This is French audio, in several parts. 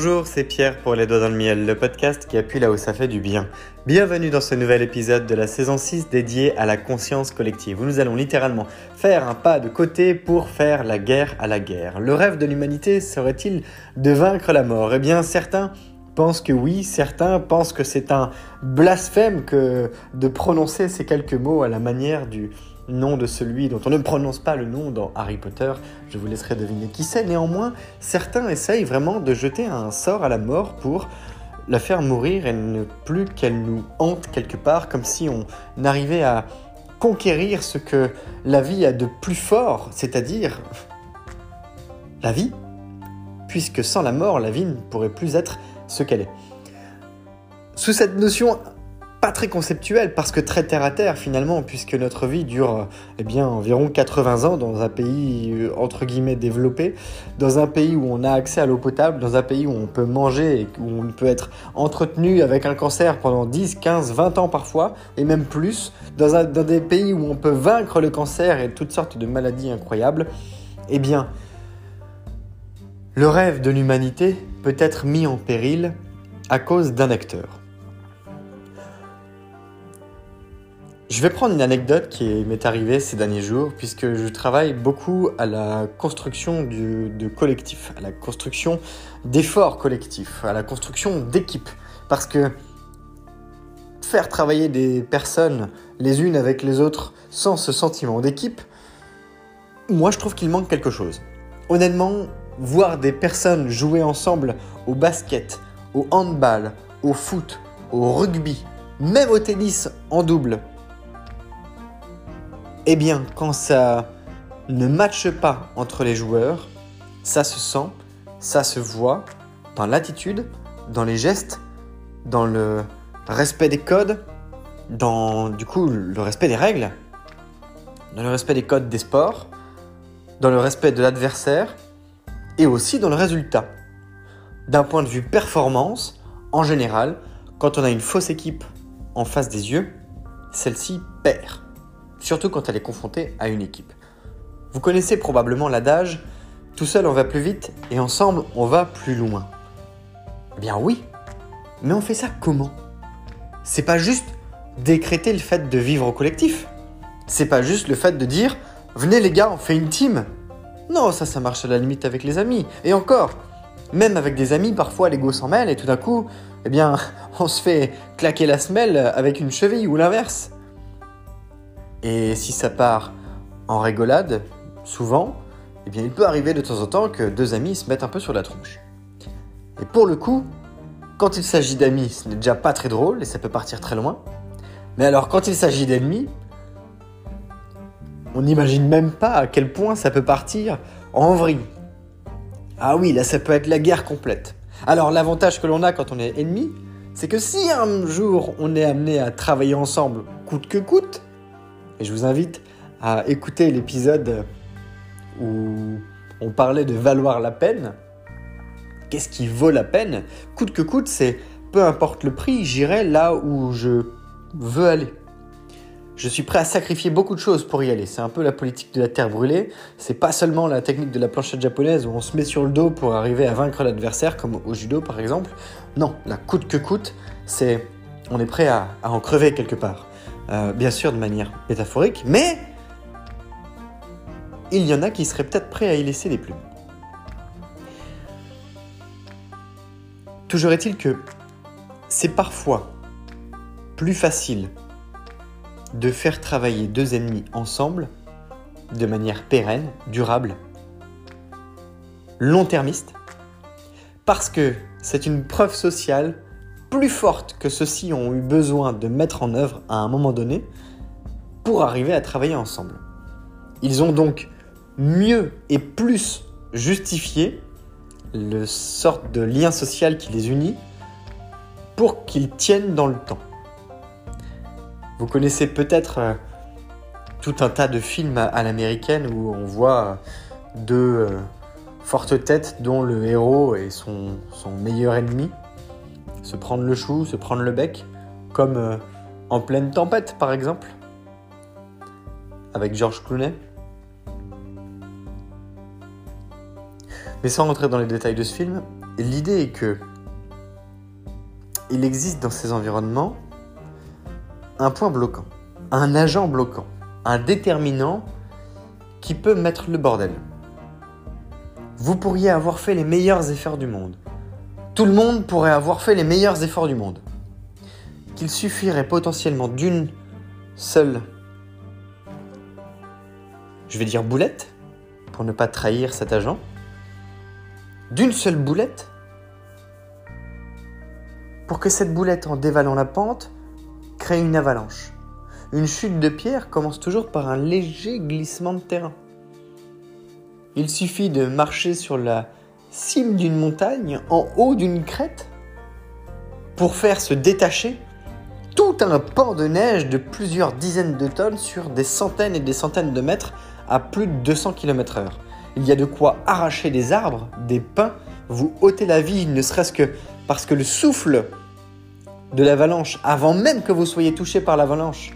Bonjour, c'est Pierre pour Les Doigts dans le Miel, le podcast qui appuie là où ça fait du bien. Bienvenue dans ce nouvel épisode de la saison 6 dédié à la conscience collective, où nous allons littéralement faire un pas de côté pour faire la guerre à la guerre. Le rêve de l'humanité serait-il de vaincre la mort? Eh bien, certains pensent que oui, certains pensent que c'est un blasphème que de prononcer ces quelques mots à la manière du nom de celui dont on ne prononce pas le nom dans Harry Potter. Je vous laisserai deviner qui c'est. Néanmoins, certains essayent vraiment de jeter un sort à la mort pour la faire mourir et ne plus qu'elle nous hante quelque part, comme si on arrivait à conquérir ce que la vie a de plus fort, c'est-à-dire la vie, puisque sans la mort, la vie ne pourrait plus être ce qu'elle est. Sous cette notion pas très conceptuelle parce que très terre à terre finalement puisque notre vie dure eh bien environ 80 ans dans un pays euh, entre guillemets développé, dans un pays où on a accès à l'eau potable, dans un pays où on peut manger et où on peut être entretenu avec un cancer pendant 10, 15, 20 ans parfois et même plus, dans, un, des pays où on peut vaincre le cancer et toutes sortes de maladies incroyables, eh bien le rêve de l'humanité peut être mis en péril à cause d'un acteur. Je vais prendre une anecdote qui m'est arrivée ces derniers jours, puisque je travaille beaucoup à la construction de collectifs, à la construction d'efforts collectifs, à la construction d'équipes. Parce que faire travailler des personnes les unes avec les autres sans ce sentiment d'équipe, moi je trouve qu'il manque quelque chose. Honnêtement, voir des personnes jouer ensemble au basket, au handball, au foot, au rugby, même au tennis en double, eh bien, quand ça ne matche pas entre les joueurs, ça se sent, ça se voit dans l'attitude, dans les gestes, dans le respect des codes, dans du coup le respect des règles, dans le respect des codes des sports, dans le respect de l'adversaire et aussi dans le résultat. D'un point de vue performance, en général, quand on a une fausse équipe en face des yeux, celle-ci perd surtout quand elle est confrontée à une équipe. Vous connaissez probablement l'adage tout seul on va plus vite et ensemble on va plus loin. Eh bien oui, mais on fait ça comment? C'est pas juste décréter le fait de vivre au collectif. C'est pas juste le fait de dire venez les gars, on fait une team. Non, ça ça marche à la limite avec les amis. Et encore, même avec des amis, parfois l'ego s'en mêle et tout d'un coup, eh bien, on se fait claquer la semelle avec une cheville ou l'inverse. Et si ça part en rigolade, souvent, eh bien, il peut arriver de temps en temps que deux amis se mettent un peu sur la tronche. Et pour le coup, quand il s'agit d'amis, ce n'est déjà pas très drôle et ça peut partir très loin. Mais alors, quand il s'agit d'ennemis, on n'imagine même pas à quel point ça peut partir en vrille. Ah oui, là, ça peut être la guerre complète. Alors, l'avantage que l'on a quand on est ennemi, c'est que si un jour on est amené à travailler ensemble, coûte que coûte, et je vous invite à écouter l'épisode où on parlait de valoir la peine. Qu'est-ce qui vaut la peine? Coûte que coûte, c'est peu importe le prix, j'irai là où je veux aller. Je suis prêt à sacrifier beaucoup de choses pour y aller. C'est un peu la politique de la terre brûlée. C'est pas seulement la technique de la planchette japonaise où on se met sur le dos pour arriver à vaincre l'adversaire, comme au judo par exemple. Non, la coûte que coûte, c'est on est prêt à en crever quelque part. Euh, bien sûr de manière métaphorique, mais il y en a qui seraient peut-être prêts à y laisser des plumes. Toujours est-il que c'est parfois plus facile de faire travailler deux ennemis ensemble de manière pérenne, durable, long-termiste, parce que c'est une preuve sociale plus fortes que ceux-ci ont eu besoin de mettre en œuvre à un moment donné pour arriver à travailler ensemble. Ils ont donc mieux et plus justifié le sorte de lien social qui les unit pour qu'ils tiennent dans le temps. Vous connaissez peut-être euh, tout un tas de films à, l'américaine où on voit deux euh, fortes têtes dont le héros est son meilleur ennemi se prendre le chou, se prendre le bec, comme euh, en pleine tempête par exemple, avec George Clooney. Mais sans rentrer dans les détails de ce film, l'idée est que il existe dans ces environnements un point bloquant, un agent bloquant, un déterminant qui peut mettre le bordel. Vous pourriez avoir fait les meilleurs efforts du monde. Tout le monde pourrait avoir fait les meilleurs efforts du monde. Qu'il suffirait potentiellement d'une seule, je vais dire boulette, pour ne pas trahir cet agent, d'une seule boulette, pour que cette boulette, en dévalant la pente, crée une avalanche. Une chute de pierre commence toujours par un léger glissement de terrain. Il suffit de marcher sur la cime d'une montagne, en haut d'une crête, pour faire se détacher tout un pan de neige de plusieurs dizaines de tonnes sur des centaines et des centaines de mètres à plus de 200 km/h. Il y a de quoi arracher des arbres, des pins, vous ôter la vie, ne serait-ce que parce que le souffle de l'avalanche, avant même que vous soyez touché par l'avalanche,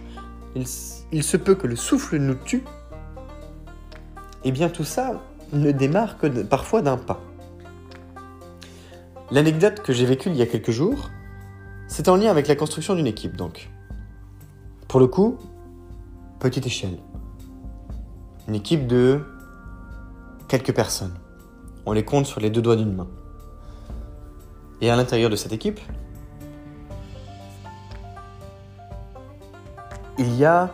il, se peut que le souffle nous tue, et eh bien tout ça ne démarre que parfois d'un pas. L'anecdote que j'ai vécue il y a quelques jours, c'est en lien avec la construction d'une équipe donc. Pour le coup, petite échelle. Une équipe de quelques personnes. On les compte sur les deux doigts d'une main. Et à l'intérieur de cette équipe, il y a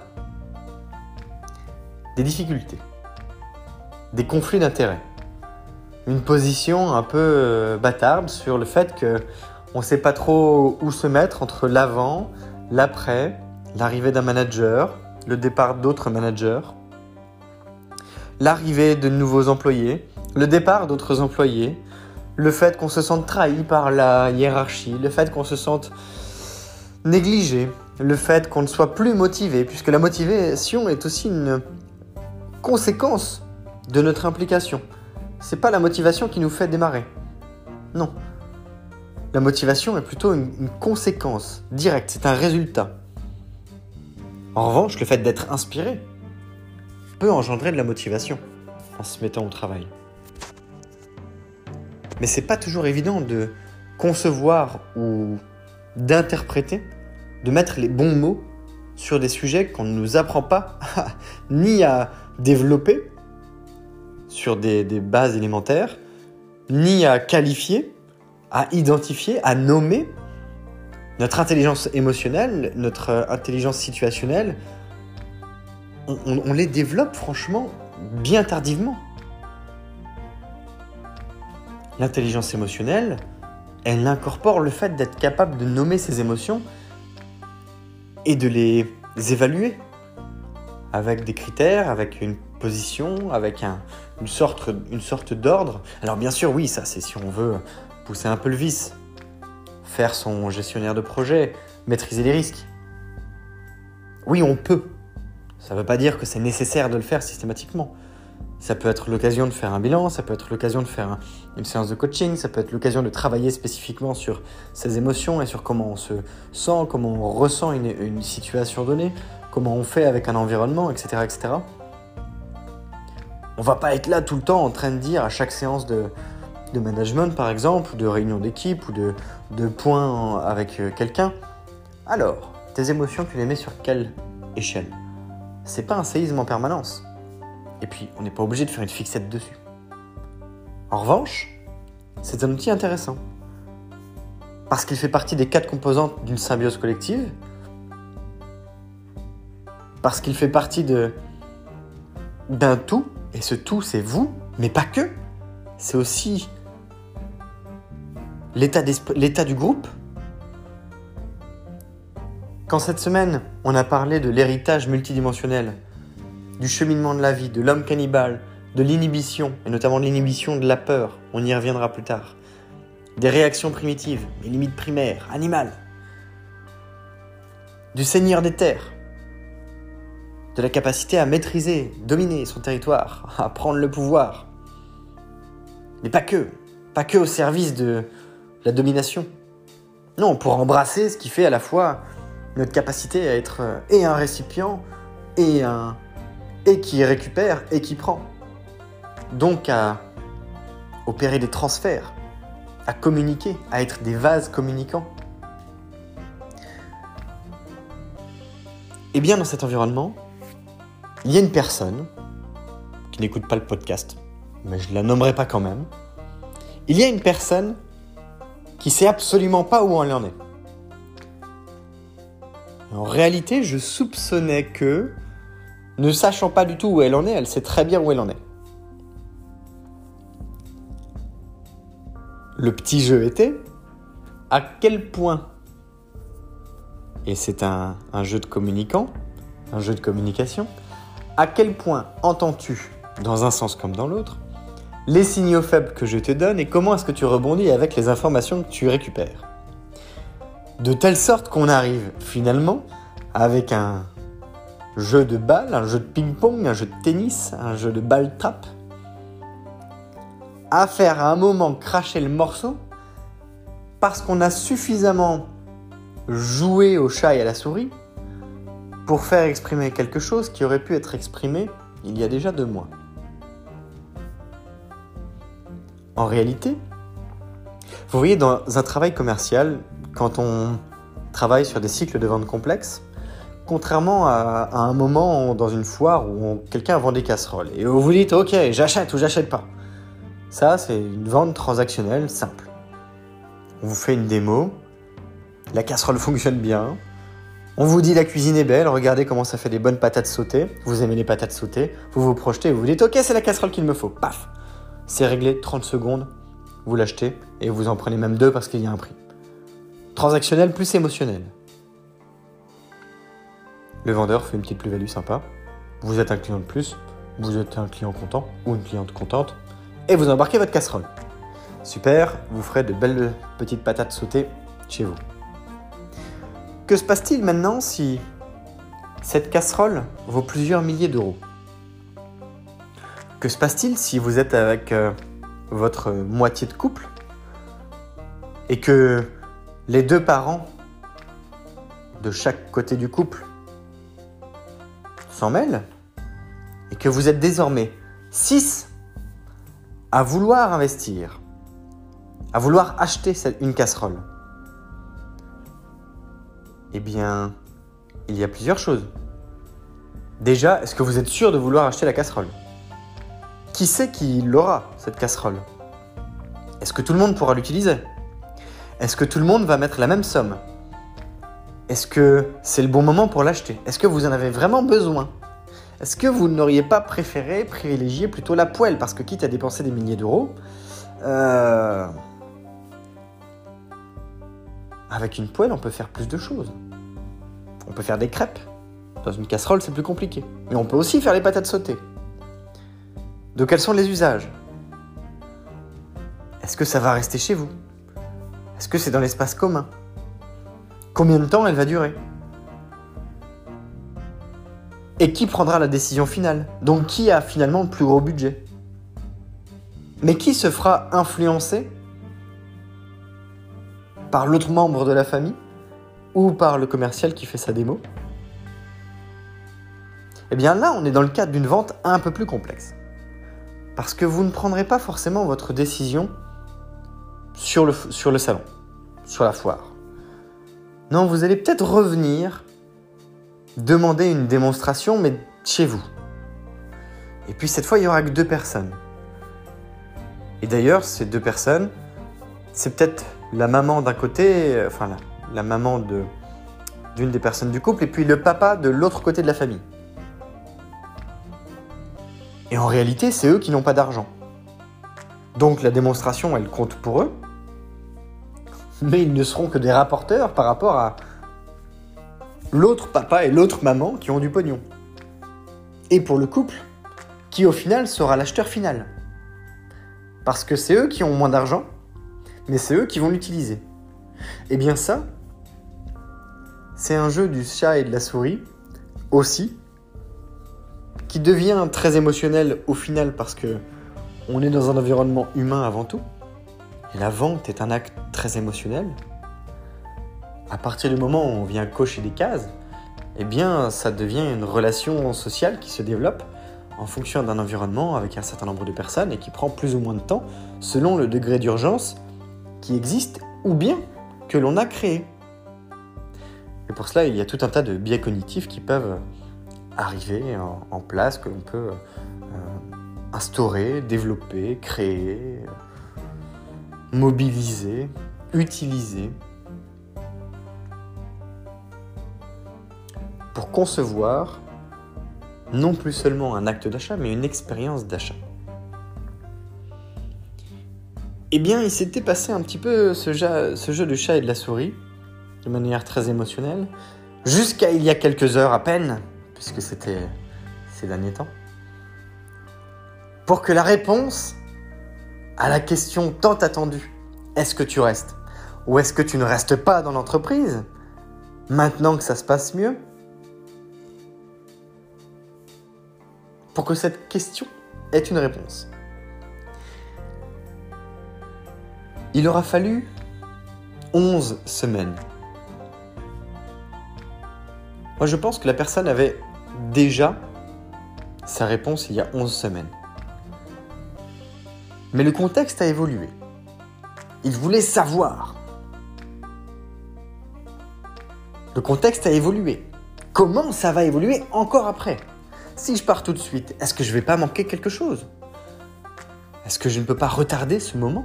des difficultés, des conflits d'intérêts, une position un peu euh, bâtarde sur le fait que on ne sait pas trop où se mettre entre l'avant, l'après, l'arrivée d'un manager, le départ d'autres managers, l'arrivée de nouveaux employés, le départ d'autres employés, le fait qu'on se sente trahi par la hiérarchie, le fait qu'on se sente négligé, le fait qu'on ne soit plus motivé, puisque la motivation est aussi une conséquence de notre implication. C'est pas la motivation qui nous fait démarrer. Non. La motivation est plutôt une, conséquence directe, c'est un résultat. En revanche, le fait d'être inspiré peut engendrer de la motivation en se mettant au travail. Mais c'est pas toujours évident de concevoir ou d'interpréter de mettre les bons mots sur des sujets qu'on ne nous apprend pas ni à développer sur des, bases élémentaires, ni à qualifier, à identifier, à nommer notre intelligence émotionnelle, notre intelligence situationnelle. on les développe franchement bien tardivement. L'intelligence émotionnelle, elle incorpore le fait d'être capable de nommer ses émotions et de les évaluer avec des critères, avec une position, avec une sorte, une d'ordre. Alors bien sûr, oui, ça c'est si on veut pousser un peu le vice, faire son gestionnaire de projet, maîtriser les risques. Oui, on peut. Ça ne veut pas dire que c'est nécessaire de le faire systématiquement. Ça peut être l'occasion de faire un bilan, ça peut être l'occasion de faire une séance de coaching, ça peut être l'occasion de travailler spécifiquement sur ses émotions et sur comment on se sent, comment on ressent une, situation donnée, comment on fait avec un environnement, etc., etc. On va pas être là tout le temps en train de dire à chaque séance de, management par exemple, ou de réunion d'équipe, ou de, de points avec euh, quelqu'un. Alors, tes émotions, tu les mets sur quelle échelle? C'est pas un séisme en permanence. Et puis, on n'est pas obligé de faire une fixette dessus. En revanche, c'est un outil intéressant. Parce qu'il fait partie des quatre composantes d'une symbiose collective. Parce qu'il fait partie de d'un tout. Et ce tout, c'est vous, mais pas que. C'est aussi l'état du groupe. Quand cette semaine, on a parlé de l'héritage multidimensionnel du cheminement de la vie, de l'homme cannibale, de l'inhibition, et notamment de l'inhibition de la peur, on y reviendra plus tard, des réactions primitives, des limites primaires, animales, du seigneur des terres, de la capacité à maîtriser, dominer son territoire, à prendre le pouvoir. Mais pas que, pas que au service de la domination. Non, pour embrasser ce qui fait à la fois notre capacité à être et un récipient et un et qui récupère et qui prend. Donc à opérer des transferts, à communiquer, à être des vases communicants. Et bien dans cet environnement, il y a une personne qui n'écoute pas le podcast, mais je ne la nommerai pas quand même. Il y a une personne qui sait absolument pas où elle en est. En réalité, je soupçonnais que, ne sachant pas du tout où elle en est, elle sait très bien où elle en est. Le petit jeu était à quel point, et c'est un, jeu de communicant, un jeu de communication, à quel point entends-tu, dans un sens comme dans l'autre, les signaux faibles que je te donne et comment est-ce que tu rebondis avec les informations que tu récupères? De telle sorte qu'on arrive finalement avec un jeu de balle, un jeu de ping-pong, un jeu de tennis, un jeu de balle trap, à faire à un moment cracher le morceau parce qu'on a suffisamment joué au chat et à la souris pour faire exprimer quelque chose qui aurait pu être exprimé il y a déjà deux mois. En réalité, vous voyez, dans un travail commercial, quand on travaille sur des cycles de vente complexes, contrairement à, un moment dans une foire où quelqu'un vend des casseroles et où vous dites ok j'achète ou j'achète pas. Ça c'est une vente transactionnelle simple. On vous fait une démo, la casserole fonctionne bien, on vous dit la cuisine est belle, regardez comment ça fait des bonnes patates sautées, vous aimez les patates sautées, vous vous projetez, vous vous dites ok c'est la casserole qu'il me faut, paf c'est réglé 30 secondes, vous l'achetez et vous en prenez même deux parce qu'il y a un prix. Transactionnel plus émotionnel. Le vendeur fait une petite plus-value sympa. Vous êtes un client de plus, vous êtes un client content ou une cliente contente et vous embarquez votre casserole. Super, vous ferez de belles petites patates sautées chez vous. Que se passe-t-il maintenant si cette casserole vaut plusieurs milliers d'euros? Que se passe-t-il si vous êtes avec euh, votre moitié de couple et que les deux parents de chaque côté du couple s'en mêlent et que vous êtes désormais 6 à vouloir investir, à vouloir acheter une casserole? Eh bien, il y a plusieurs choses. Déjà, est-ce que vous êtes sûr de vouloir acheter la casserole? Qui sait qui l'aura, cette casserole? Est-ce que tout le monde pourra l'utiliser? Est-ce que tout le monde va mettre la même somme? Est-ce que c'est le bon moment pour l'acheter? Est-ce que vous en avez vraiment besoin? Est-ce que vous n'auriez pas préféré privilégier plutôt la poêle? Parce que quitte à dépenser des milliers d'euros, euh, avec une poêle, on peut faire plus de choses. On peut faire des crêpes. Dans une casserole, c'est plus compliqué. Mais on peut aussi faire les patates sautées. De quels sont les usages? Est-ce que ça va rester chez vous? Est-ce que c'est dans l'espace commun? Combien de temps elle va durer? Et qui prendra la décision finale? Donc qui a finalement le plus gros budget? Mais qui se fera influencer par l'autre membre de la famille ou par le commercial qui fait sa démo Eh bien là, on est dans le cadre d'une vente un peu plus complexe. Parce que vous ne prendrez pas forcément votre décision sur le, sur le salon, sur la foire. Non, vous allez peut-être revenir demander une démonstration, mais chez vous. Et puis cette fois, il n'y aura que deux personnes. Et d'ailleurs, ces deux personnes, c'est peut-être la maman d'un côté, enfin la, maman d'une des personnes du couple, et puis le papa de l'autre côté de la famille. Et en réalité, c'est eux qui n'ont pas d'argent. Donc la démonstration, elle compte pour eux, mais ils ne seront que des rapporteurs par rapport à l'autre papa et l'autre maman qui ont du pognon. Et pour le couple, qui au final sera l'acheteur final. Parce que c'est eux qui ont moins d'argent, mais c'est eux qui vont l'utiliser. Et eh bien ça, c'est un jeu du chat et de la souris aussi, qui devient très émotionnel au final parce que on est dans un environnement humain avant tout. Et la vente est un acte très émotionnel. À partir du moment où on vient cocher des cases, eh bien, ça devient une relation sociale qui se développe en fonction d'un environnement avec un certain nombre de personnes et qui prend plus ou moins de temps selon le degré d'urgence qui existent ou bien que l'on a créés. Et pour cela, il y a tout un tas de biais cognitifs qui peuvent arriver en, place, que l'on peut euh, instaurer, développer, créer, mobiliser, utiliser pour concevoir non plus seulement un acte d'achat, mais une expérience d'achat. Eh bien, il s'était passé un petit peu ce jeu, ce de chat et de la souris, de manière très émotionnelle, jusqu'à il y a quelques heures à peine, puisque c'était ces derniers temps, pour que la réponse à la question tant attendue, est-ce que tu restes ou est-ce que tu ne restes pas dans l'entreprise, maintenant que ça se passe mieux, pour que cette question ait une réponse. Il aura fallu 11 semaines. Moi, je pense que la personne avait déjà sa réponse il y a 11 semaines. Mais le contexte a évolué. Il voulait savoir. Le contexte a évolué. Comment ça va évoluer encore après? Si je pars tout de suite, est-ce que je vais pas manquer quelque chose? Est-ce que je ne peux pas retarder ce moment?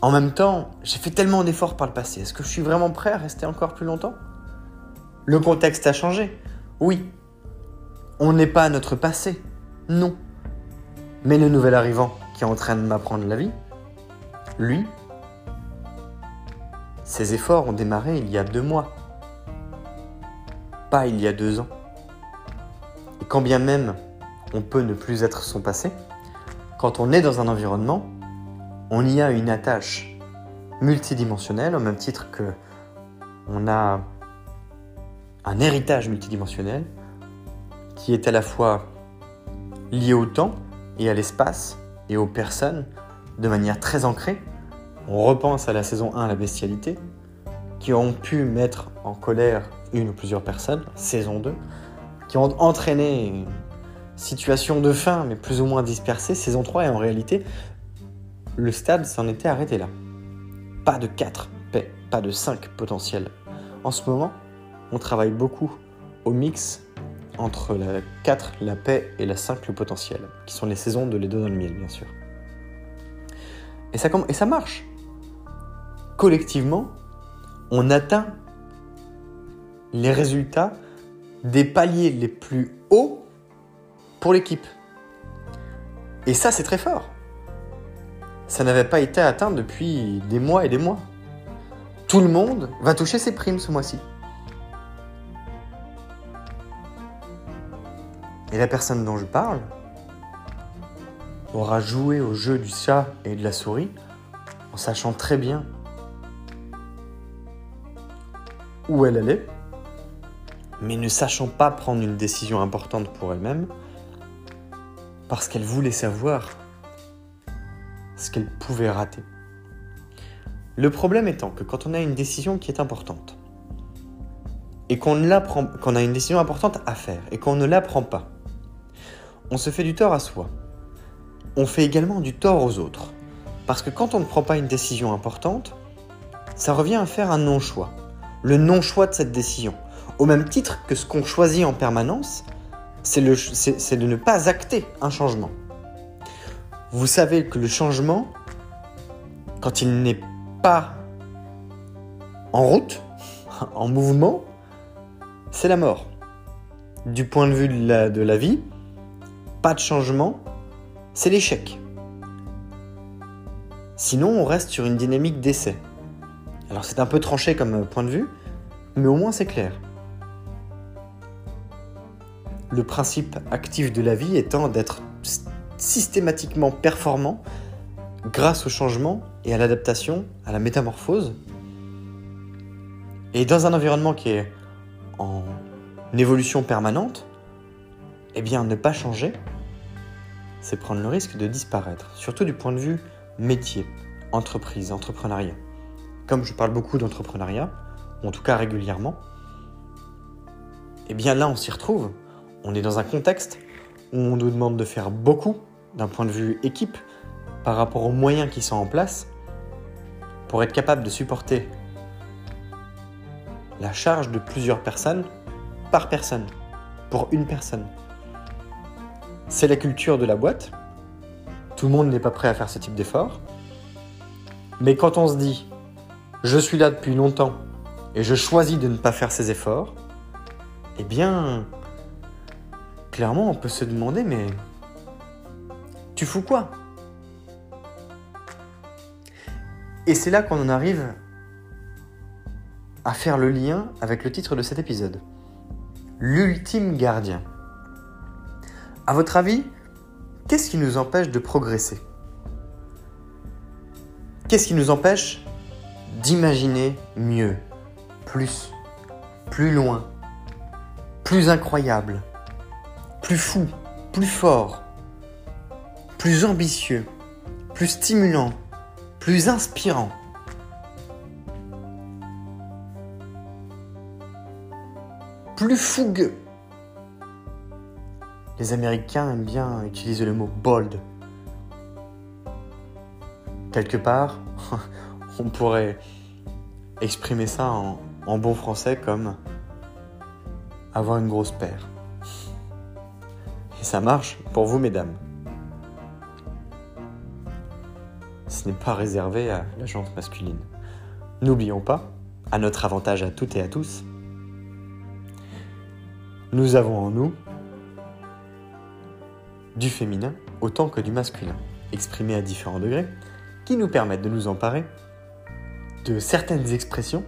En même temps, j'ai fait tellement d'efforts par le passé. Est-ce que je suis vraiment prêt à rester encore plus longtemps? Le contexte a changé. Oui. On n'est pas notre passé. Non. Mais le nouvel arrivant qui est en train de m'apprendre la vie, lui, ses efforts ont démarré il y a deux mois pas il y a deux ans. Et quand bien même on peut ne plus être son passé, quand on est dans un environnement, on y a une attache multidimensionnelle au même titre que on a un héritage multidimensionnel qui est à la fois lié au temps et à l'espace et aux personnes de manière très ancrée. On repense à la saison 1, la bestialité, qui ont pu mettre en colère une ou plusieurs personnes, saison 2, qui ont entraîné une situation de fin, mais plus ou moins dispersée, saison 3, et en réalité, le stade s'en était arrêté là. Pas de 4 paix, pas de 5 potentiels. En ce moment, on travaille beaucoup au mix entre la 4, la paix, et la 5, le potentiel, qui sont les saisons de Les Deux dans le Miel, bien sûr. Et ça marche. Collectivement, on atteint les résultats des paliers les plus hauts pour l'équipe. Et ça, c'est très fort. Ça n'avait pas été atteint depuis des mois et des mois. Tout le monde va toucher ses primes ce mois-ci. Et la personne dont je parle aura joué au jeu du chat et de la souris en sachant très bien où elle allait, mais ne sachant pas prendre une décision importante pour elle-même, parce qu'elle voulait savoir ce qu'elle pouvait rater. Le problème étant que quand on a une décision qui est importante, et qu'on a une décision importante à faire, et qu'on ne la prend pas, on se fait du tort à soi. On fait également du tort aux autres. Parce que quand on ne prend pas une décision importante, ça revient à faire un non-choix. Le non-choix de cette décision. Au même titre que ce qu'on choisit en permanence, c'est de ne pas acter un changement. Vous savez que le changement, quand il n'est pas en route, en mouvement, c'est la mort. Du point de vue de la, vie, pas de changement, c'est l'échec. Sinon, on reste sur une dynamique d'essai. Alors c'est un peu tranché comme point de vue, mais au moins c'est clair le principe actif de la vie étant d'être systématiquement performant grâce au changement et à l'adaptation, à la métamorphose. Et dans un environnement qui est en évolution permanente, eh bien ne pas changer, c'est prendre le risque de disparaître, surtout du point de vue métier, entreprise, entrepreneuriat. Comme je parle beaucoup d'entrepreneuriat, en tout cas régulièrement, eh bien là on s'y retrouve on est dans un contexte où on nous demande de faire beaucoup d'un point de vue équipe, par rapport aux moyens qui sont en place, pour être capable de supporter la charge de plusieurs personnes par personne, pour une personne. C'est la culture de la boîte. Tout le monde n'est pas prêt à faire ce type d'effort. Mais quand on se dit, je suis là depuis longtemps et je choisis de ne pas faire ces efforts, eh bien, clairement, on peut se demander, mais tu fous quoi? Et c'est là qu'on en arrive à faire le lien avec le titre de cet épisode. L'ultime gardien. À votre avis, qu'est-ce qui nous empêche de progresser? Qu'est-ce qui nous empêche d'imaginer mieux, plus, plus loin, plus incroyable, plus fou, plus fort, plus ambitieux, plus stimulant, plus inspirant. Plus fougueux. Les Américains aiment bien utiliser le mot bold. Quelque part, on pourrait exprimer ça en, bon français comme avoir une grosse paire. Et ça marche pour vous, mesdames. Ce n'est pas réservé à la jante masculine. N'oublions pas, à notre avantage à toutes et à tous, nous avons en nous du féminin autant que du masculin, exprimé à différents degrés, qui nous permettent de nous emparer de certaines expressions,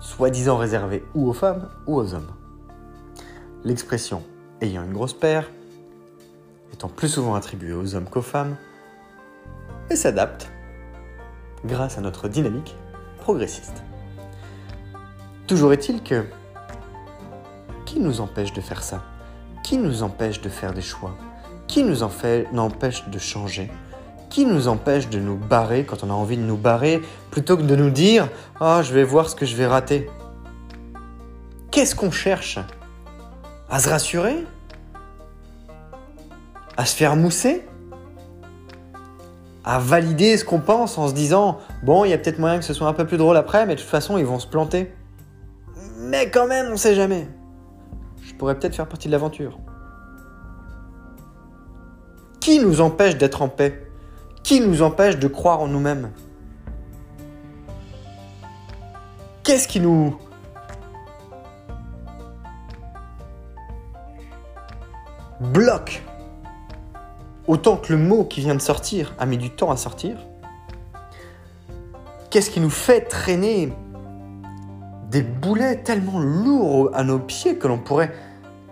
soi-disant réservées ou aux femmes ou aux hommes. L'expression ayant une grosse paire étant plus souvent attribuée aux hommes qu'aux femmes, et s'adapte grâce à notre dynamique progressiste. Toujours est-il que qui nous empêche de faire ça? Qui nous empêche de faire des choix? Qui nous empêche de changer? Qui nous empêche de nous barrer quand on a envie de nous barrer plutôt que de nous dire ⁇ Ah, oh, je vais voir ce que je vais rater ⁇ Qu'est-ce qu'on cherche À se rassurer? À se faire mousser à valider ce qu'on pense en se disant bon, il y a peut-être moyen que ce soit un peu plus drôle après, mais de toute façon, ils vont se planter. Mais quand même, on sait jamais. Je pourrais peut-être faire partie de l'aventure. Qui nous empêche d'être en paix? Qui nous empêche de croire en nous-mêmes? Qu'est-ce qui nous bloque? Autant que le mot qui vient de sortir a mis du temps à sortir, qu'est-ce qui nous fait traîner des boulets tellement lourds à nos pieds que l'on pourrait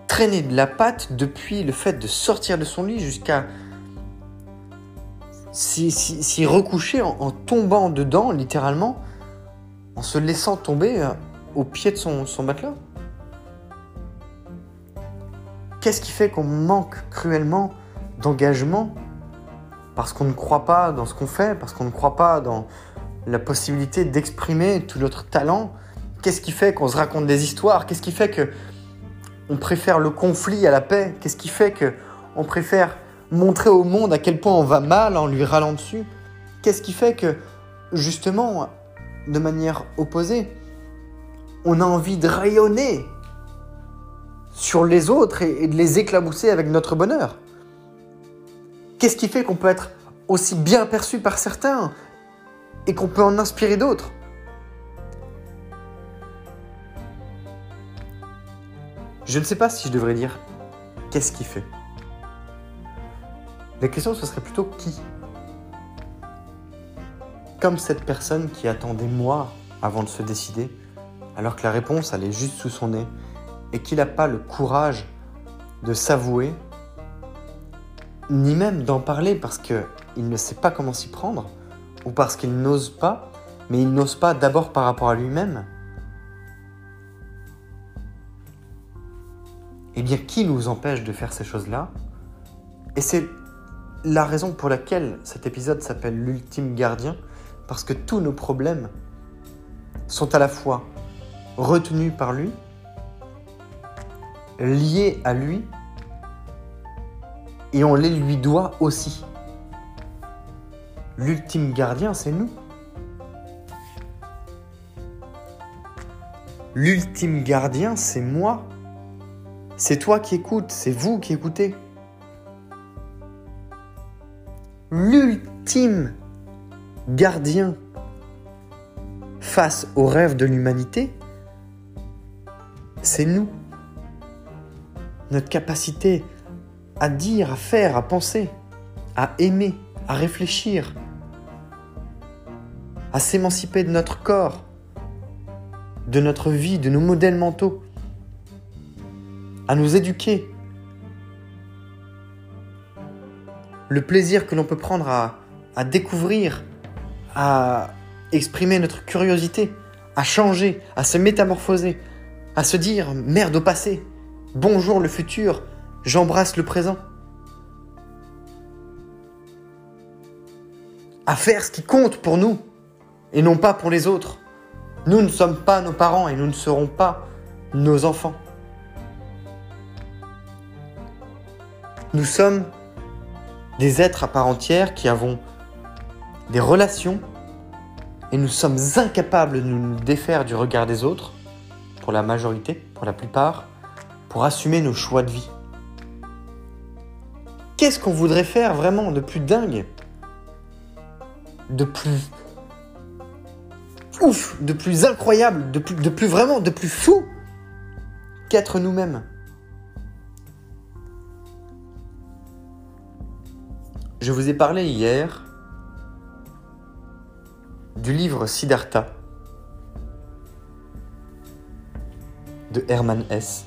traîner de la patte depuis le fait de sortir de son lit jusqu'à s'y recoucher en, tombant dedans, littéralement, en se laissant tomber euh, au pied de son, son matelas. Qu'est-ce qui fait qu'on manque cruellement d'engagement parce qu'on ne croit pas dans ce qu'on fait, parce qu'on ne croit pas dans la possibilité d'exprimer tout notre talent. Qu'est-ce qui fait qu'on se raconte des histoires? Qu'est-ce qui fait que on préfère le conflit à la paix? Qu'est-ce qui fait que on préfère montrer au monde à quel point on va mal en lui râlant dessus? Qu'est-ce qui fait que justement, de manière opposée, on a envie de rayonner sur les autres et de les éclabousser avec notre bonheur? Qu'est-ce qui fait qu'on peut être aussi bien perçu par certains et qu'on peut en inspirer d'autres Je ne sais pas si je devrais dire qu'est-ce qui fait? La question, ce serait plutôt qui? Comme cette personne qui attend des mois avant de se décider, alors que la réponse, est juste sous son nez, et qu'il n'a pas le courage de s'avouer ni même d'en parler parce qu'il ne sait pas comment s'y prendre, ou parce qu'il n'ose pas, mais il n'ose pas d'abord par rapport à lui-même, eh bien qui nous empêche de faire ces choses-là? Et c'est la raison pour laquelle cet épisode s'appelle l'ultime gardien, parce que tous nos problèmes sont à la fois retenus par lui, liés à lui, et on les lui doit aussi. L'ultime gardien, c'est nous. L'ultime gardien, c'est moi. C'est toi qui écoutes, c'est vous qui écoutez. L'ultime gardien face aux rêves de l'humanité, c'est nous. Notre capacité à dire, à faire, à penser, à aimer, à réfléchir, à s'émanciper de notre corps, de notre vie, de nos modèles mentaux, à nous éduquer. Le plaisir que l'on peut prendre à, découvrir, à exprimer notre curiosité, à changer, à se métamorphoser, à se dire merde au passé, bonjour le futur, j'embrasse le présent. À faire ce qui compte pour nous et non pas pour les autres. Nous ne sommes pas nos parents et nous ne serons pas nos enfants. Nous sommes des êtres à part entière qui avons des relations et nous sommes incapables de nous défaire du regard des autres, pour la majorité, pour la plupart, pour assumer nos choix de vie. Qu'est-ce qu'on voudrait faire vraiment de plus dingue De plus ouf, de plus incroyable, de plus, vraiment, de plus fou qu'être nous-mêmes? Je vous ai parlé hier du livre Siddhartha de Hermann Hesse.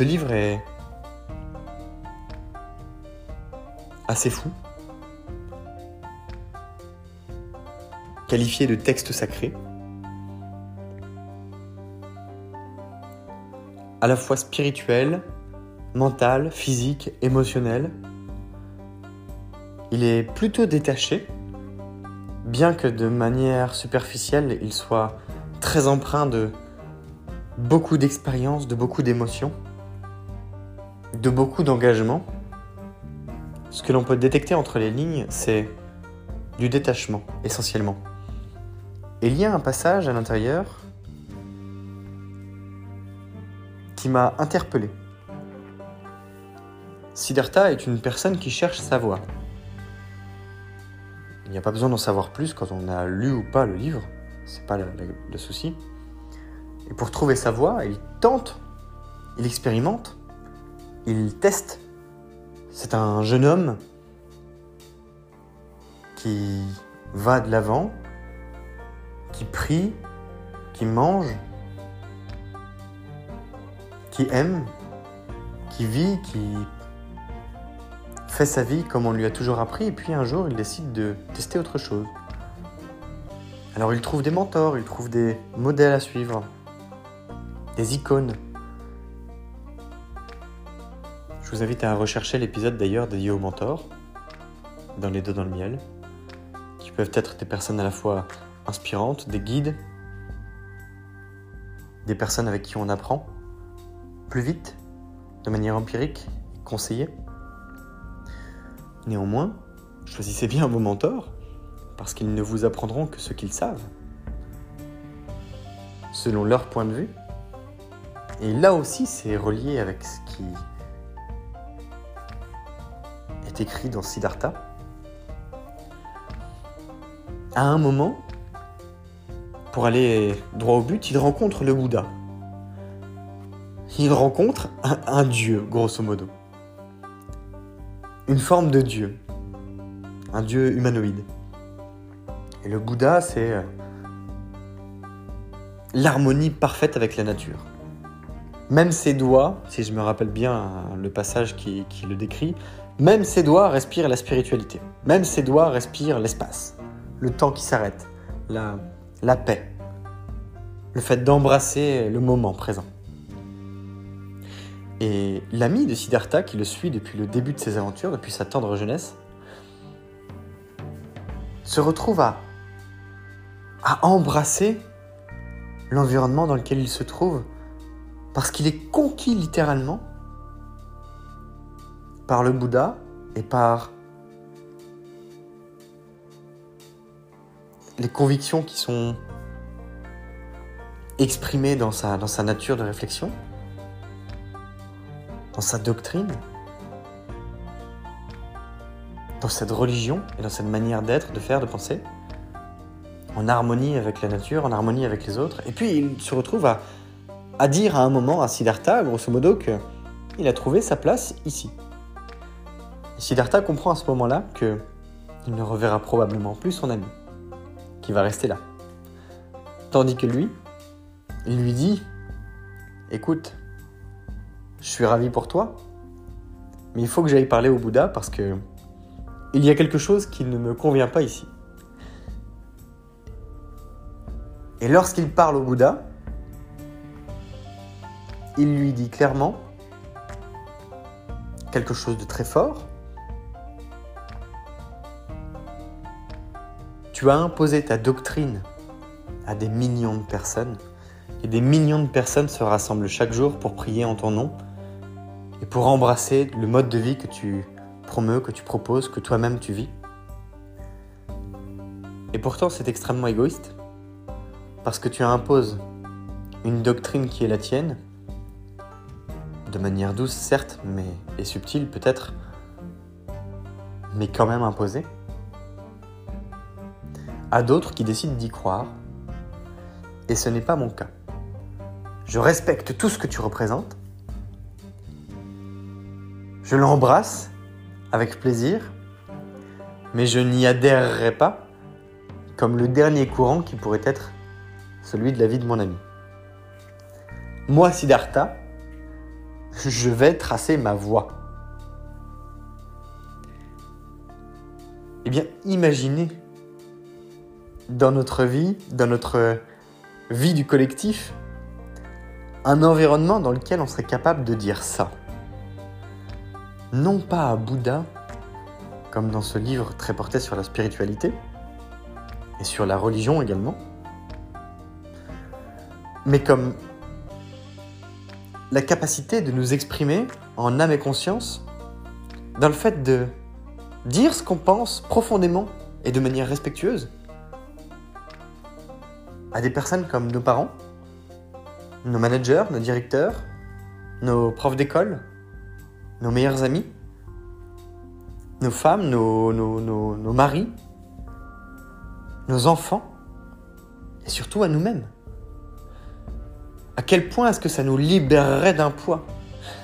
Ce livre est assez fou, qualifié de texte sacré, à la fois spirituel, mental, physique, émotionnel. Il est plutôt détaché, bien que de manière superficielle, il soit très empreint de beaucoup d'expériences, de beaucoup d'émotions, de beaucoup d'engagement. Ce que l'on peut détecter entre les lignes, c'est du détachement, essentiellement. Et il y a un passage à l'intérieur qui m'a interpellé. Siddhartha est une personne qui cherche sa voie. Il n'y a pas besoin d'en savoir plus quand on a lu ou pas le livre, c'est pas le, souci. Et pour trouver sa voie, il tente, il expérimente, il teste c'est un jeune homme qui va de l'avant, qui prie, qui mange, qui aime, qui vit, qui fait sa vie comme on lui a toujours appris, et puis un jour il décide de tester autre chose. Alors il trouve des mentors, il trouve des modèles à suivre, des icônes. Je vous invite à rechercher l'épisode d'ailleurs dédié aux mentors, dans les deux dans le miel, qui peuvent être des personnes à la fois inspirantes, des guides, des personnes avec qui on apprend plus vite, de manière empirique, conseillée. Néanmoins, choisissez bien vos mentors, parce qu'ils ne vous apprendront que ce qu'ils savent, selon leur point de vue. Et là aussi, c'est relié avec ce qui écrit dans Siddhartha, à un moment, pour aller droit au but, il rencontre le Bouddha. Il rencontre un, dieu, grosso modo. Une forme de dieu. Un dieu humanoïde. Et le Bouddha, c'est euh, l'harmonie parfaite avec la nature. Même ses doigts, si je me rappelle bien le passage qui le décrit, même ses doigts respirent la spiritualité. Même ses doigts respirent l'espace, le temps qui s'arrête, la, paix, le fait d'embrasser le moment présent. Et l'ami de Siddhartha, qui le suit depuis le début de ses aventures, depuis sa tendre jeunesse, se retrouve à embrasser l'environnement dans lequel il se trouve Parce qu'il est conquis littéralement par le Bouddha et par les convictions qui sont exprimées dans sa, nature de réflexion, dans sa doctrine, dans cette religion et dans cette manière d'être, de faire, de penser, en harmonie avec la nature, en harmonie avec les autres. Et puis il se retrouve à, à dire à un moment à Siddhartha, grosso modo, qu'il a trouvé sa place ici. Siddhartha comprend à ce moment-là que il ne reverra probablement plus son ami, qui va rester là. Tandis que lui, il lui dit, écoute, je suis ravi pour toi, mais il faut que j'aille parler au Bouddha parce que il y a quelque chose qui ne me convient pas ici. Et lorsqu'il parle au Bouddha, il lui dit clairement quelque chose de très fort. Tu as imposé ta doctrine à des millions de personnes et des millions de personnes se rassemblent chaque jour pour prier en ton nom et pour embrasser le mode de vie que tu promeus, que tu proposes, que toi-même tu vis. Et pourtant, c'est extrêmement égoïste, parce que tu imposes une doctrine qui est la tienne, de manière douce certes, mais et subtile peut-être, mais quand même imposée, à d'autres qui décident d'y croire, et ce n'est pas mon cas. Je respecte tout ce que tu représentes, je l'embrasse avec plaisir, mais je n'y adhérerai pas comme le dernier courant qui pourrait être celui de la vie de mon ami. Moi, Siddhartha, je vais tracer ma voie. Eh bien, imaginez dans notre vie, dans notre vie du collectif, un environnement dans lequel on serait capable de dire ça. Non pas à Bouddha, comme dans ce livre très porté sur la spiritualité, et sur la religion également, mais comme la capacité de nous exprimer en âme et conscience dans le fait de dire ce qu'on pense profondément et de manière respectueuse à des personnes comme nos parents, nos managers, nos directeurs, nos profs d'école, nos meilleurs amis, nos femmes, nos, nos, maris, nos enfants, et surtout à nous-mêmes. À quel point est-ce que ça nous libérerait d'un poids?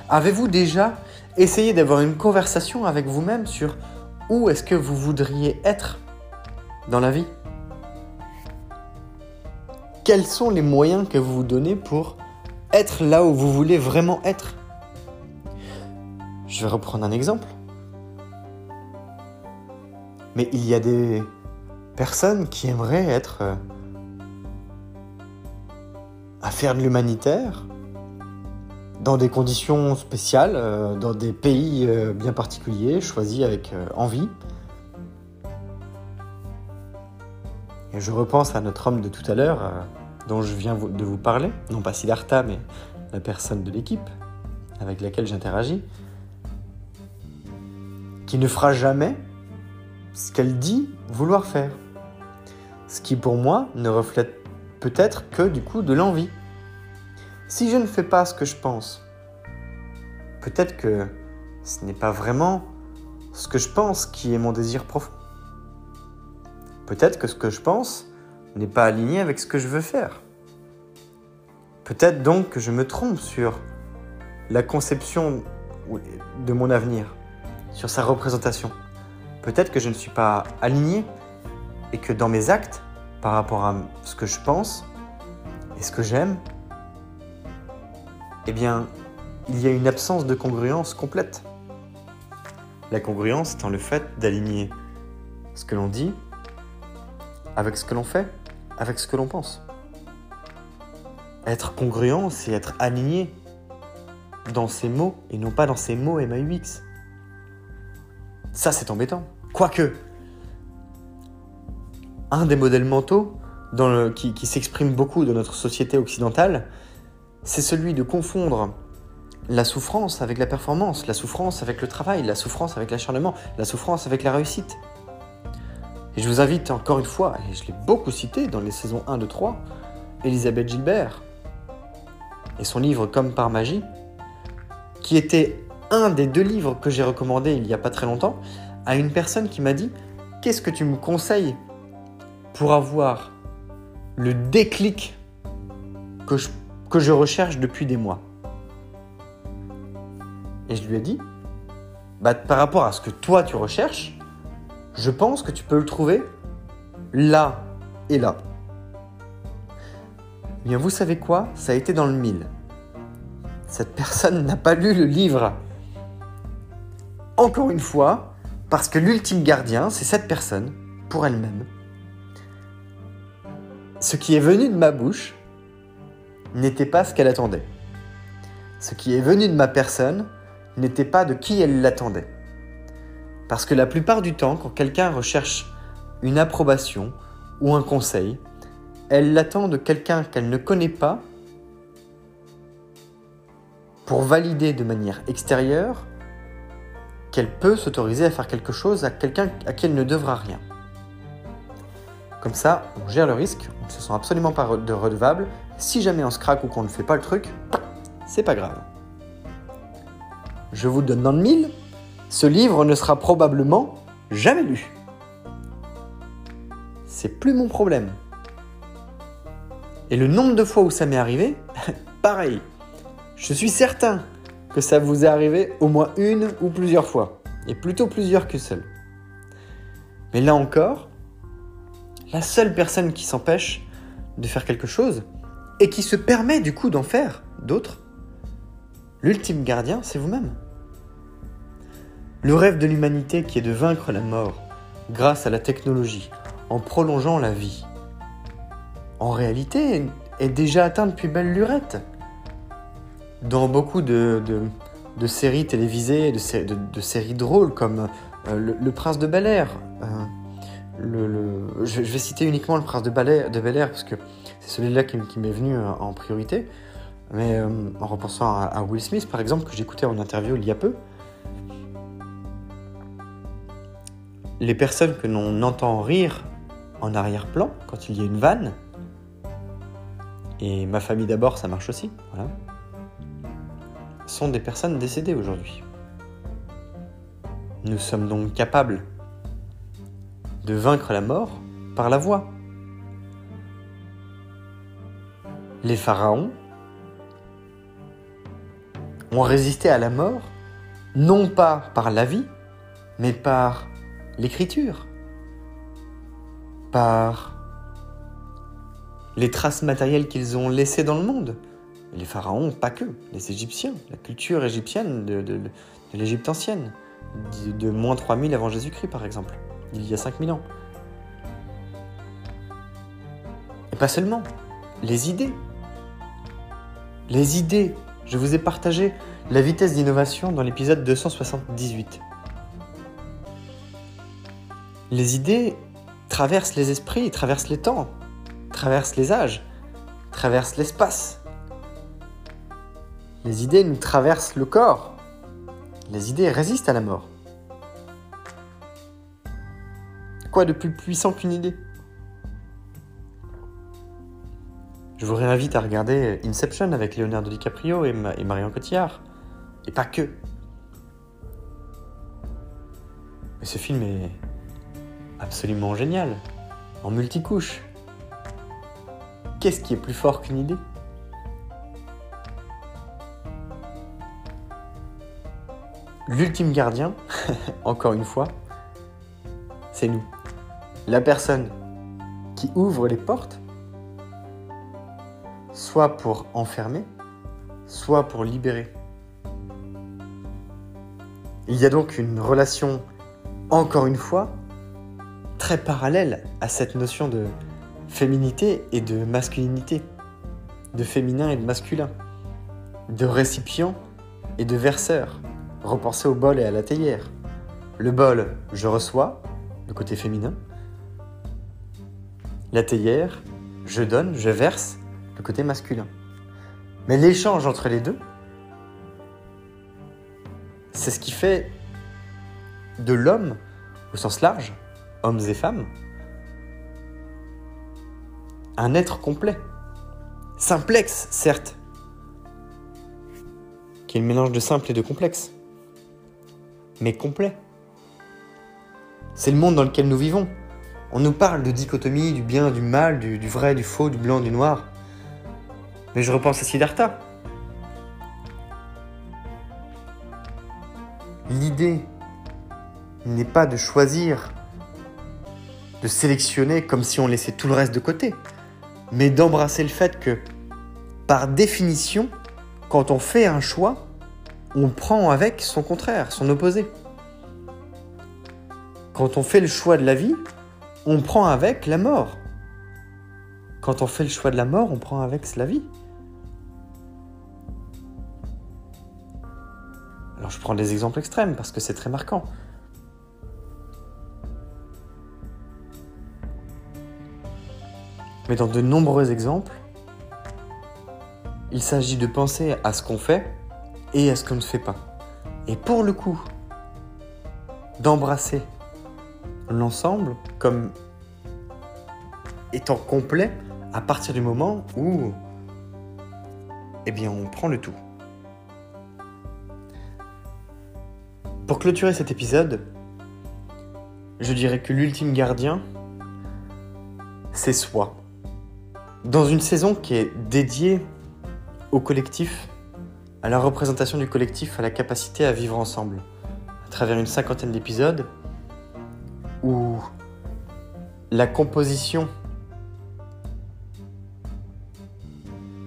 Avez-vous déjà essayé d'avoir une conversation avec vous-même sur où est-ce que vous voudriez être dans la vie? Quels sont les moyens que vous vous donnez pour être là où vous voulez vraiment être? Je vais reprendre un exemple. Mais il y a des personnes qui aimeraient être euh, à faire de l'humanitaire dans des conditions spéciales, euh, dans des pays euh, bien particuliers, choisis avec envie. Et je repense à notre homme de tout à l'heure, dont je viens de vous parler, non pas Siddhartha, mais la personne de l'équipe avec laquelle j'interagis qui ne fera jamais ce qu'elle dit vouloir faire. Ce qui pour moi ne reflète peut-être que du coup de l'envie. Si je ne fais pas ce que je pense, peut-être que ce n'est pas vraiment ce que je pense qui est mon désir profond. Peut-être que ce que je pense n'est pas aligné avec ce que je veux faire. Peut-être donc que je me trompe sur la conception de mon avenir sur sa représentation. Peut-être que je ne suis pas aligné et que dans mes actes, par rapport à ce que je pense et ce que j'aime, eh bien, il y a une absence de congruence complète. La congruence étant le fait d'aligner ce que l'on dit avec ce que l'on fait, avec ce que l'on pense. Être congruent, c'est être aligné dans ses mots et non pas dans ses mots MAUX. Ça, c'est embêtant. Quoique, un des modèles mentaux qui, qui s'exprime beaucoup dans notre société occidentale, c'est celui de confondre la souffrance avec la performance, la souffrance avec le travail, la souffrance avec l'acharnement, la souffrance avec la réussite. Et je vous invite encore une fois, et je l'ai beaucoup cité dans les saisons 1, 2, 3, Elisabeth Gilbert et son livre Comme par magie, qui était un des deux livres que j'ai recommandé il n'y a pas très longtemps à une personne qui m'a dit Qu'est-ce que tu me conseilles pour avoir le déclic que je, que je recherche depuis des mois? Et je lui ai dit bah, Par rapport à ce que toi tu recherches, je pense que tu peux le trouver là et là. Bien, vous savez quoi? Ça a été dans le mille. Cette personne n'a pas lu le livre. Encore une fois, parce que l'ultime gardien, c'est cette personne, pour elle-même. Ce qui est venu de ma bouche n'était pas ce qu'elle attendait. Ce qui est venu de ma personne n'était pas de qui elle l'attendait. Parce que la plupart du temps, quand quelqu'un recherche une approbation ou un conseil, elle l'attend de quelqu'un qu'elle ne connaît pas pour valider de manière extérieure qu'elle peut s'autoriser à faire quelque chose à quelqu'un à qui elle ne devra rien. Comme ça, on gère le risque, on ne se sent absolument pas de redevable. Si jamais on se craque ou qu'on ne fait pas le truc, c'est pas grave. Je vous donne dans le mille, ce livre ne sera probablement jamais lu. C'est plus mon problème. Et le nombre de fois où ça m'est arrivé, pareil. Je suis certain que ça vous est arrivé au moins une ou plusieurs fois. Et plutôt plusieurs que seule. Mais là encore, la seule personne qui s'empêche de faire quelque chose et qui se permet du coup d'en faire d'autres, l'ultime gardien, c'est vous-même. Le rêve de l'humanité qui est de vaincre la mort grâce à la technologie en prolongeant la vie, en réalité, est déjà atteint depuis belle lurette. Dans beaucoup de, séries télévisées, de, séries drôles comme euh, le, Prince de Bel Air. Euh, je, vais citer uniquement le Prince de Bel Air, parce que c'est celui-là qui, m'est venu euh, en priorité. Mais en repensant à, Will Smith, par exemple, que j'écoutais en interview il y a peu, les personnes que l'on entend rire en arrière-plan quand il y a une vanne, et ma famille d'abord, ça marche aussi, voilà, sont des personnes décédées aujourd'hui. Nous sommes donc capables de vaincre la mort par la voix. Les pharaons ont résisté à la mort non pas par la vie, mais par l'écriture, par les traces matérielles qu'ils ont laissées dans le monde. les pharaons, pas que, les Égyptiens, la culture égyptienne de, l'Égypte ancienne, de, de moins 3000 avant Jésus-Christ par exemple, il y a 5000 ans. Et pas seulement, les idées. Les idées. Je vous ai partagé la vitesse d'innovation dans l'épisode 278. Les idées traversent les esprits, traversent les temps traversent les âges, traversent l'espace. Les idées nous traversent le corps. Les idées résistent à la mort. Quoi de plus puissant qu'une idée? Je vous réinvite à regarder Inception avec Leonardo DiCaprio et, et Marion Cotillard. Et pas que. Mais ce film est absolument génial, en multicouche qu'est-ce qui est plus fort qu'une idée? L'ultime gardien, encore une fois, c'est nous. La personne qui ouvre les portes, soit pour enfermer, soit pour libérer. Il y a donc une relation, encore une fois, très parallèle à cette notion de féminité et de masculinité, de féminin et de masculin, de récipient et de verseur. Repensez au bol et à la théière. Le bol, je reçois, le côté féminin. La théière, je donne, je verse, le côté masculin. Mais l'échange entre les deux, c'est ce qui fait de l'homme, au sens large, hommes et femmes, un être complet. Simplexe, certes, qui est le mélange de simple et de complexe, mais complet. C'est le monde dans lequel nous vivons. On nous parle de dichotomie, du bien, du mal, du, du vrai, du faux, du blanc, du noir. Mais je repense à Siddhartha. L'idée n'est pas de choisir, de sélectionner comme si on laissait tout le reste de côté, mais d'embrasser le fait que, par définition, quand on fait un choix, on prend avec son contraire, son opposé. Quand on fait le choix de la vie, on prend avec la mort. Quand on fait le choix de la mort, on prend avec la vie. Alors je prends des exemples extrêmes parce que c'est très marquant. Mais dans de nombreux exemples, il s'agit de penser à ce qu'on fait et à ce qu'on ne fait pas. Et pour le coup, d'embrasser l'ensemble comme étant complet à partir du moment où eh bien on prend le tout. Pour clôturer cet épisode, je dirais que l'ultime gardien, c'est soi. Dans une saison qui est dédiée au collectif, à la représentation du collectif, à la capacité à vivre ensemble, à travers une cinquantaine d'épisodes, où la composition,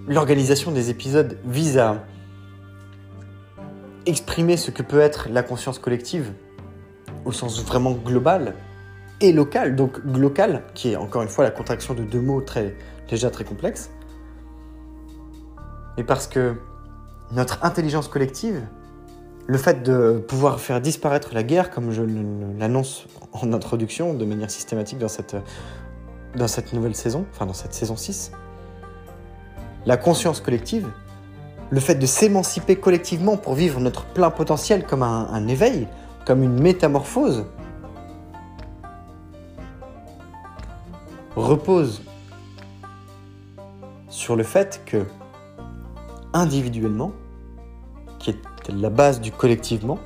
l'organisation des épisodes vise à exprimer ce que peut être la conscience collective au sens vraiment global et local, donc local, qui est encore une fois la contraction de deux mots très, déjà très complexes, et parce que notre intelligence collective, le fait de pouvoir faire disparaître la guerre, comme je l'annonce en introduction de manière systématique dans cette, dans cette nouvelle saison, enfin dans cette saison 6, la conscience collective, le fait de s'émanciper collectivement pour vivre notre plein potentiel comme un, éveil, comme une métamorphose, repose sur le fait que, individuellement, qui est la base du collectivement,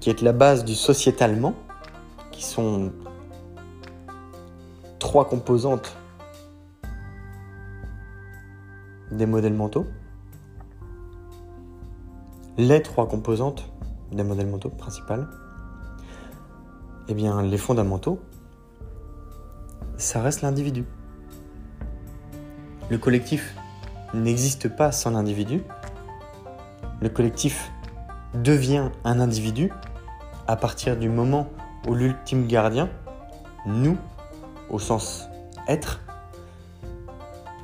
qui est la base du sociétalement, qui sont trois composantes des modèles mentaux, les trois composantes des modèles mentaux principales, eh bien, les fondamentaux, ça reste l'individu. Le collectif n'existe pas sans l'individu. Le collectif devient un individu à partir du moment où l'ultime gardien, nous, au sens être,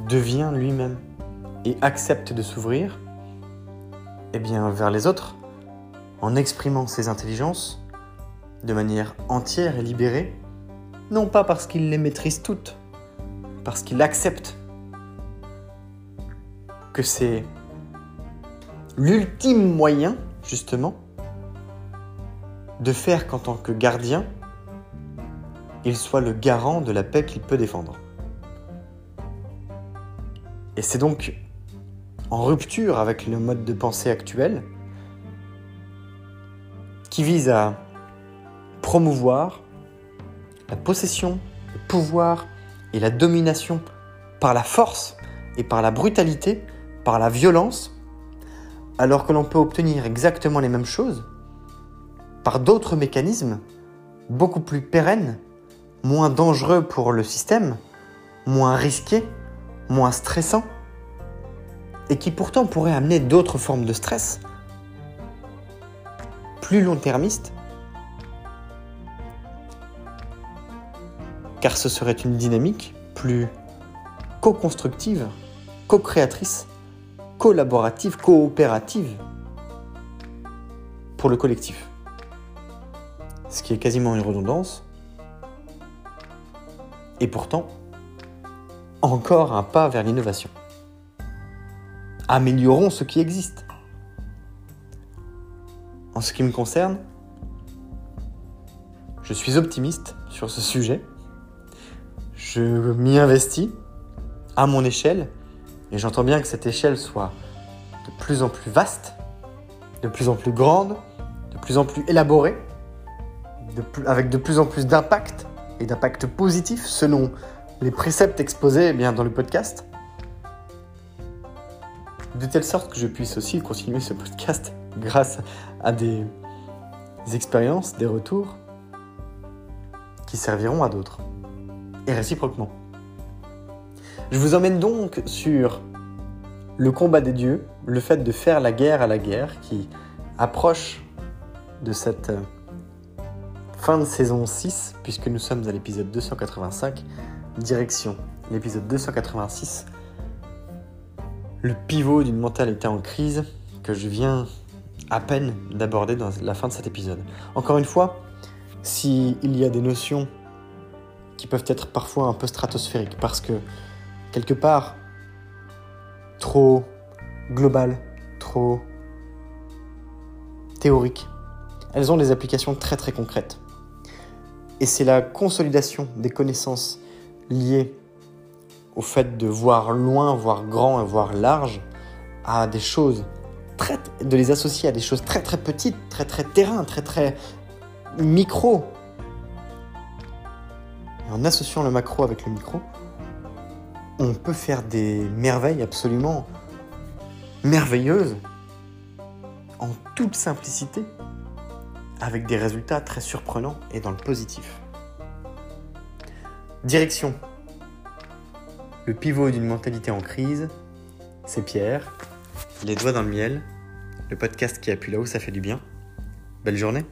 devient lui-même et accepte de s'ouvrir eh bien, vers les autres, en exprimant ses intelligences de manière entière et libérée, non pas parce qu'il les maîtrise toutes, parce qu'il accepte c'est l'ultime moyen, justement, de faire qu'en tant que gardien, il soit le garant de la paix qu'il peut défendre. Et c'est donc en rupture avec le mode de pensée actuel, qui vise à promouvoir la possession, le pouvoir et la domination par la force et par la brutalité, par la violence, alors que l'on peut obtenir exactement les mêmes choses par d'autres mécanismes beaucoup plus pérennes, moins dangereux pour le système, moins risqués, moins stressants et qui pourtant pourrait amener d'autres formes de stress, plus long-termistes, car ce serait une dynamique plus co-constructive, co-créatrice, collaborative, coopérative pour le collectif. Ce qui est quasiment une redondance, et pourtant encore un pas vers l'innovation. améliorons ce qui existe. En ce qui me concerne, je suis optimiste sur ce sujet. Je m'y investis à mon échelle et j'entends bien que cette échelle soit de plus en plus vaste, de plus en plus grande, de plus en plus élaborée, avec de plus en plus d'impact et d'impact positif selon les préceptes exposés eh bien, dans le podcast. De telle sorte que je puisse aussi continuer ce podcast grâce à des expériences, des retours qui serviront à d'autres. Et réciproquement. Je vous emmène donc sur le combat des dieux, le fait de faire la guerre à la guerre qui approche de cette euh, fin de saison 6, puisque nous sommes à l'épisode 285, direction l'épisode 286, le pivot d'une mentalité en crise que je viens à peine d'aborder dans la fin de cet épisode. Encore une fois, s'il y a des notions qui peuvent être parfois un peu stratosphériques, parce que quelque part, trop global, trop théorique, elles ont des applications très très concrètes. Et c'est la consolidation des connaissances liées au fait de voir loin, voir grand et voir large à des choses très, de les associer à des choses très très petites, très très terrain, très très micro. en associant le macro avec le micro, on peut faire des merveilles absolument merveilleuses en toute simplicité, avec des résultats très surprenants et dans le positif. Direction. Le pivot d'une mentalité en crise, c'est Pierre. Les doigts dans le miel, le podcast qui appuie là où ça fait du bien. Belle journée